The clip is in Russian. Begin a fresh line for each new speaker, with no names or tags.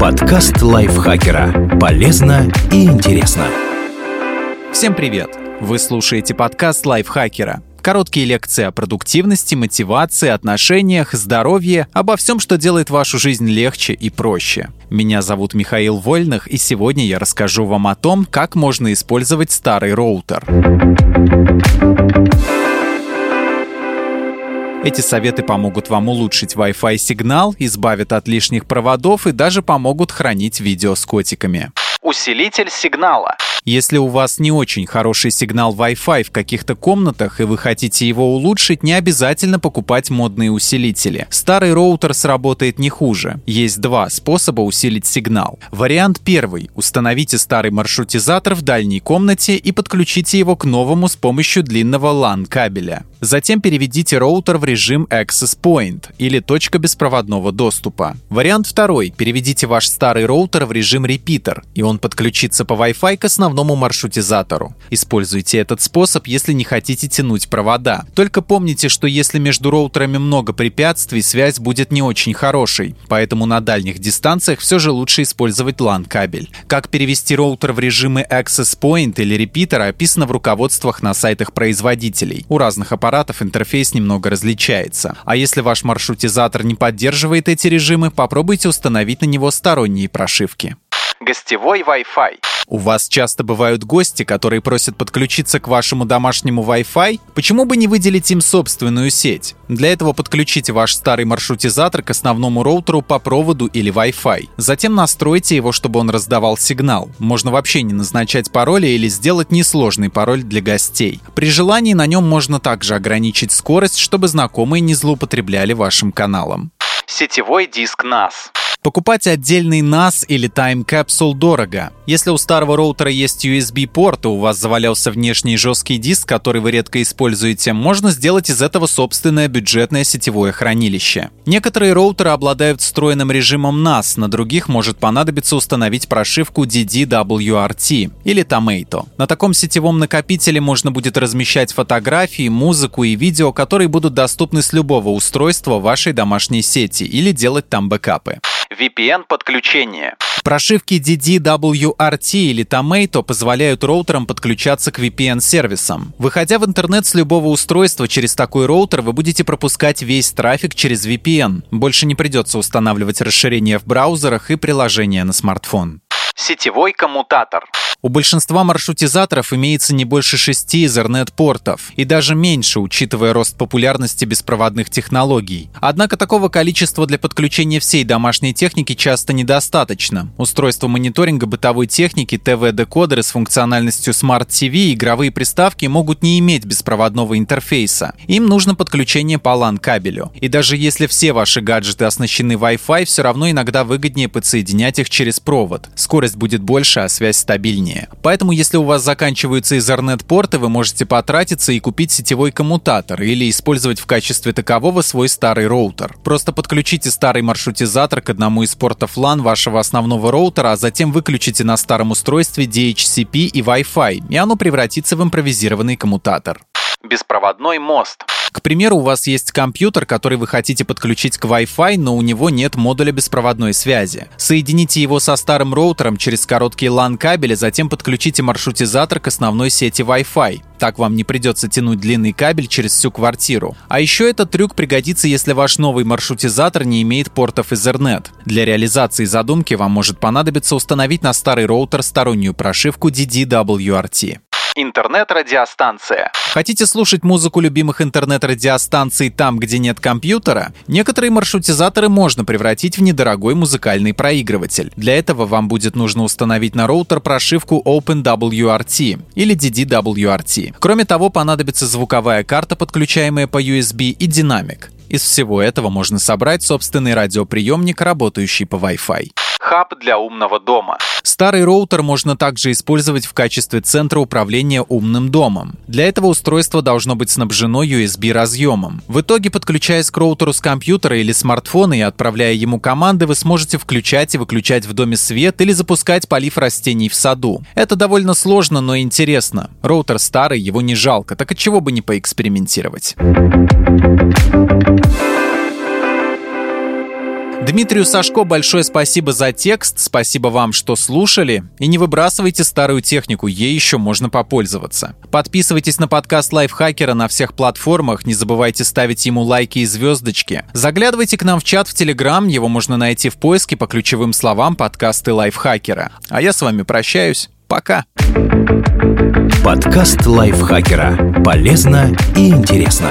Подкаст лайфхакера. Полезно и интересно.
Всем привет! Вы слушаете подкаст лайфхакера. Короткие лекции о продуктивности, мотивации, отношениях, здоровье, обо всем, что делает вашу жизнь легче и проще. Меня зовут Михаил Вольных, и сегодня я расскажу вам о том, как можно использовать старый роутер. Эти советы помогут вам улучшить Wi-Fi сигнал, избавят от лишних проводов и даже помогут хранить видео с котиками. Усилитель сигнала. Если у вас не очень хороший сигнал Wi-Fi в каких-то комнатах и вы хотите его улучшить, не обязательно покупать модные усилители. Старый роутер сработает не хуже. Есть два способа усилить сигнал. Вариант первый. Установите старый маршрутизатор в дальней комнате и подключите его к новому с помощью длинного LAN кабеля. Затем переведите роутер в режим Access Point или точка беспроводного доступа. Вариант второй. Переведите ваш старый роутер в режим Repeater, и он подключится по Wi-Fi к основному маршрутизатору. Используйте этот способ, если не хотите тянуть провода. Только помните, что если между роутерами много препятствий, связь будет не очень хорошей, поэтому на дальних дистанциях все же лучше использовать LAN-кабель. Как перевести роутер в режимы Access Point или Repeater описано в руководствах на сайтах производителей. У разных аппаратов интерфейс немного различается. А если ваш маршрутизатор не поддерживает эти режимы, попробуйте установить на него сторонние прошивки. Гостевой Wi-Fi. У вас часто бывают гости, которые просят подключиться к вашему домашнему Wi-Fi? Почему бы не выделить им собственную сеть? Для этого подключите ваш старый маршрутизатор к основному роутеру по проводу или Wi-Fi. Затем настройте его, чтобы он раздавал сигнал. Можно вообще не назначать пароли или сделать несложный пароль для гостей. При желании на нем можно также ограничить скорость, чтобы знакомые не злоупотребляли вашим каналом. Сетевой диск NAS. Покупать отдельный NAS или Time Capsule дорого. Если у старого роутера есть USB-порт, и у вас завалялся внешний жесткий диск, который вы редко используете, можно сделать из этого собственное бюджетное сетевое хранилище. Некоторые роутеры обладают встроенным режимом NAS, на других может понадобиться установить прошивку DDWRT или Tomato. На таком сетевом накопителе можно будет размещать фотографии, музыку и видео, которые будут доступны с любого устройства вашей домашней сети или делать там бэкапы. VPN-подключение. Прошивки DDWRT или Tomato позволяют роутерам подключаться к VPN-сервисам. Выходя в интернет с любого устройства через такой роутер, вы будете пропускать весь трафик через VPN. Больше не придется устанавливать расширения в браузерах и приложения на смартфон. Сетевой коммутатор. У большинства маршрутизаторов имеется не больше шести Ethernet-портов, и даже меньше, учитывая рост популярности беспроводных технологий. Однако такого количества для подключения всей домашней техники часто недостаточно. Устройства мониторинга бытовой техники, ТВ-декодеры с функциональностью Smart TV игровые приставки могут не иметь беспроводного интерфейса. Им нужно подключение по LAN-кабелю. И даже если все ваши гаджеты оснащены Wi-Fi, все равно иногда выгоднее подсоединять их через провод. Скорость будет больше, а связь стабильнее удобнее. Поэтому, если у вас заканчиваются Ethernet-порты, вы можете потратиться и купить сетевой коммутатор или использовать в качестве такового свой старый роутер. Просто подключите старый маршрутизатор к одному из портов LAN вашего основного роутера, а затем выключите на старом устройстве DHCP и Wi-Fi, и оно превратится в импровизированный коммутатор. Беспроводной мост. К примеру, у вас есть компьютер, который вы хотите подключить к Wi-Fi, но у него нет модуля беспроводной связи. Соедините его со старым роутером через короткий LAN-кабель, а затем подключите маршрутизатор к основной сети Wi-Fi. Так вам не придется тянуть длинный кабель через всю квартиру. А еще этот трюк пригодится, если ваш новый маршрутизатор не имеет портов Ethernet. Для реализации задумки вам может понадобиться установить на старый роутер стороннюю прошивку DDWRT. Интернет-радиостанция. Хотите слушать музыку любимых интернет-радиостанций там, где нет компьютера? Некоторые маршрутизаторы можно превратить в недорогой музыкальный проигрыватель. Для этого вам будет нужно установить на роутер прошивку OpenWRT или DDWRT. Кроме того, понадобится звуковая карта, подключаемая по USB, и динамик. Из всего этого можно собрать собственный радиоприемник, работающий по Wi-Fi хаб для умного дома. Старый роутер можно также использовать в качестве центра управления умным домом. Для этого устройство должно быть снабжено USB-разъемом. В итоге, подключаясь к роутеру с компьютера или смартфона и отправляя ему команды, вы сможете включать и выключать в доме свет или запускать полив растений в саду. Это довольно сложно, но интересно. Роутер старый, его не жалко, так от чего бы не поэкспериментировать. Дмитрию Сашко большое спасибо за текст, спасибо вам, что слушали. И не выбрасывайте старую технику, ей еще можно попользоваться. Подписывайтесь на подкаст Лайфхакера на всех платформах, не забывайте ставить ему лайки и звездочки. Заглядывайте к нам в чат в Телеграм, его можно найти в поиске по ключевым словам подкасты Лайфхакера. А я с вами прощаюсь. Пока.
Подкаст Лайфхакера. Полезно и интересно.